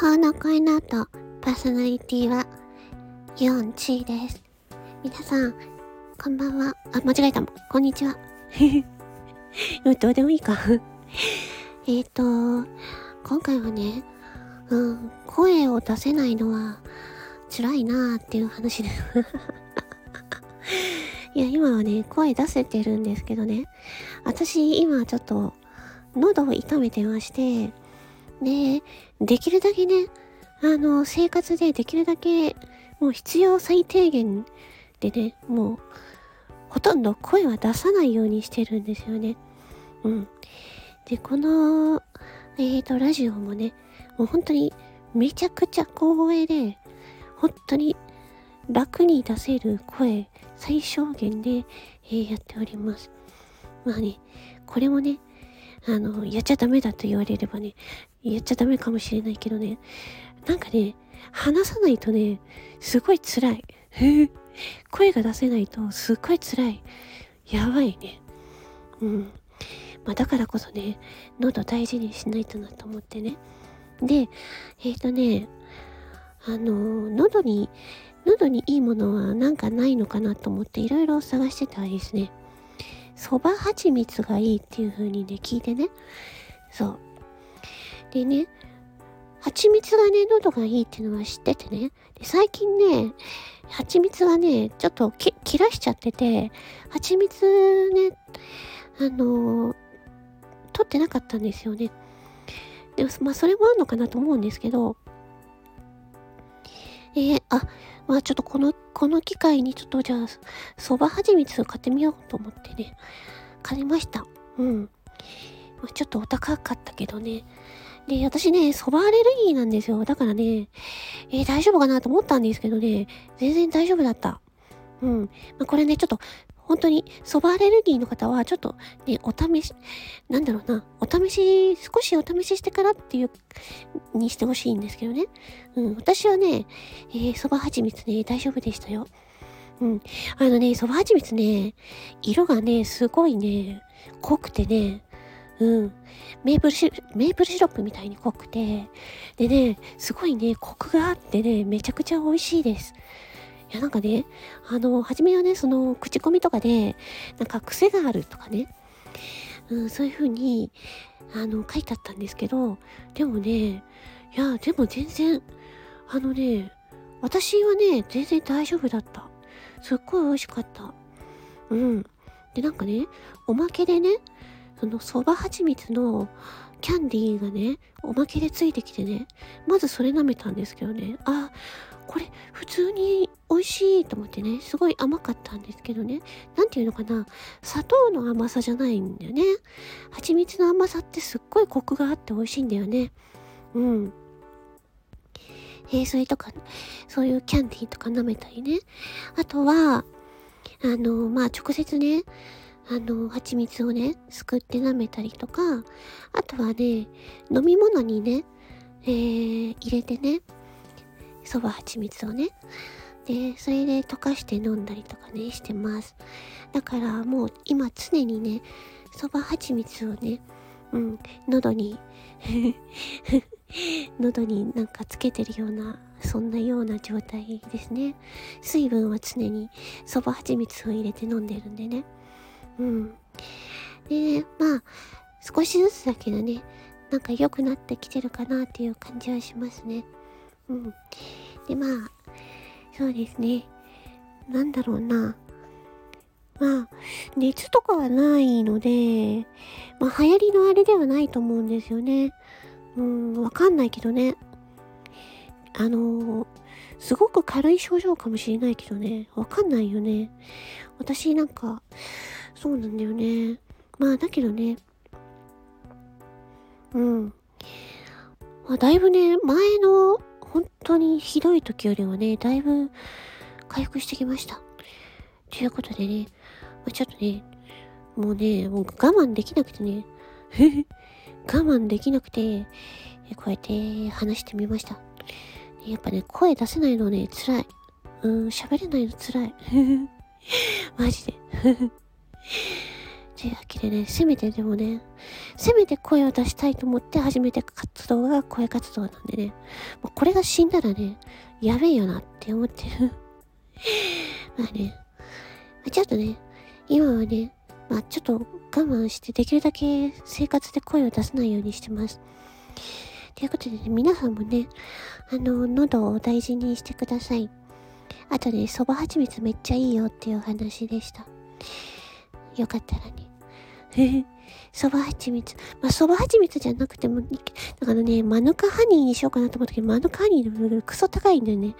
法の声の後、パーソナリティは、ヨンチーです。皆さん、こんばんは。あ、間違えた。こんにちは。うん、どうでもいいか えっと、今回はね、うん、声を出せないのは辛いなーっていう話です いや、今はね、声出せてるんですけどね。私、今ちょっと、喉を痛めてまして、で、できるだけね、あの、生活でできるだけ、もう必要最低限でね、もう、ほとんど声は出さないようにしてるんですよね。うん。で、この、えっ、ー、と、ラジオもね、もう本当にめちゃくちゃ小声で、本当に楽に出せる声、最小限で、えー、やっております。まあね、これもね、あの、やっちゃダメだと言われればね、やっちゃダメかもしれないけどね、なんかね、話さないとね、すごい辛い。声が出せないとすっごい辛い。やばいね。うん。まあだからこそね、喉大事にしないとなと思ってね。で、えっ、ー、とね、あの、喉に、喉にいいものはなんかないのかなと思っていろいろ探してたらですね、そば蜂蜜がいいっていう風にね、聞いてね。そう。でね、蜂蜜がね、喉がいいっていうのは知っててね。で最近ね、蜂蜜がね、ちょっと切らしちゃってて、蜂蜜ね、あのー、取ってなかったんですよね。でも、まあ、それもあるのかなと思うんですけど、えー、あ、まあちょっとこの、この機会にちょっとじゃあ、蕎麦はじみつ買ってみようと思ってね、買いました。うん。ちょっとお高かったけどね。で、私ね、蕎麦アレルギーなんですよ。だからね、えー、大丈夫かなと思ったんですけどね、全然大丈夫だった。うん。まあ、これね、ちょっと、本当に、蕎麦アレルギーの方は、ちょっとね、お試し、なんだろうな、お試し、少しお試ししてからっていう、にしてほしいんですけどね。うん、私はね、えー、蕎麦蜂蜜ね、大丈夫でしたよ。うん。あのね、蕎麦蜂蜜ね、色がね、すごいね、濃くてね、うん。メープルシメープルシロップみたいに濃くて、でね、すごいね、コクがあってね、めちゃくちゃ美味しいです。いや、なんかね、あの、初めはね、その、口コミとかで、なんか癖があるとかね、うん、そういう風に、あの、書いてあったんですけど、でもね、いや、でも全然、あのね、私はね、全然大丈夫だった。すっごい美味しかった。うん。で、なんかね、おまけでね、その蕎麦蜂蜜のキャンディーがね、おまけでついてきてね、まずそれ舐めたんですけどね、あ、これ普通に美味しいと思ってね、すごい甘かったんですけどね、なんていうのかな、砂糖の甘さじゃないんだよね。蜂蜜の甘さってすっごいコクがあって美味しいんだよね。うん。えー、それとか、そういうキャンディーとか舐めたりね。あとは、あの、まあ、直接ね、あの、蜂蜜をね、すくって舐めたりとか、あとはね、飲み物にね、えー、入れてね、そば蜂蜜をね、で、それで溶かして飲んだりとかね、してます。だからもう今常にね、そば蜂蜜をね、うん、喉に 喉になんかつけてるような、そんなような状態ですね。水分は常にそば蜂蜜を入れて飲んでるんでね。うん。で、まあ、少しずつだけどね、なんか良くなってきてるかなっていう感じはしますね。うん。で、まあ、そうですね。なんだろうな。まあ、熱とかはないので、まあ、流行りのあれではないと思うんですよね。うん、わかんないけどね。あのー、すごく軽い症状かもしれないけどね。わかんないよね。私なんか、そうなんだよね。まあ、だけどね。うん。まあ、だいぶね、前の本当にひどい時よりはね、だいぶ回復してきました。ということでね、まあ、ちょっとね、もうね、もう我慢できなくてね、我慢できなくて、こうやって話してみました。やっぱね、声出せないのね、辛い。うん、喋れないの辛い。マジで。というわけでね、せめてでもね、せめて声を出したいと思って始めた活動が声活動なんでね、もうこれが死んだらね、やべえよなって思ってる。まあね、ちょっとね、今はね、まあちょっと我慢してできるだけ生活で声を出さないようにしてます。ということでね、皆さんもね、あの、喉を大事にしてください。あとね、蕎麦蜂蜜めっちゃいいよっていう話でした。よかったらね。蕎麦蜂蜜。まあ、蕎麦蜂蜜じゃなくても、だからね、マヌカハニーにしようかなと思ったけど、マヌカハニーのクソ高いんだよね。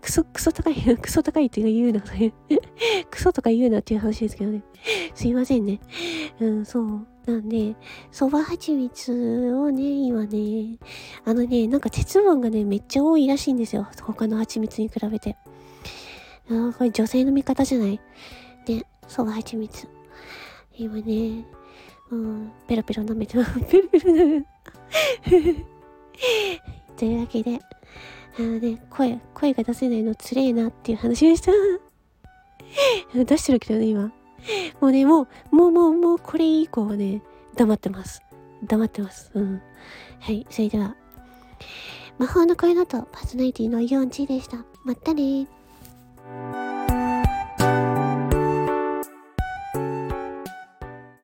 クソ、クソ高い、クソ高いっていう言うな。クソとか言うなっていう話ですけどね。すいませんね。うん、そう。なんで、蕎麦蜂蜜をね、今ね、あのね、なんか鉄分がね、めっちゃ多いらしいんですよ。他の蜂蜜に比べて。あこれ女性の味方じゃない？ね、蕎麦蜂蜜。今ね、うん、ペロペロ舐めてます。ペロペロ舐めというわけで、あのね、声、声が出せないのつれえなっていう話でした。出してるけどね、今。もうね、もう、もうもう、もう、これ以降はね、黙ってます。黙ってます。うん。はい、それでは。魔法の声のとパーソナリティのイオンチでした。まったね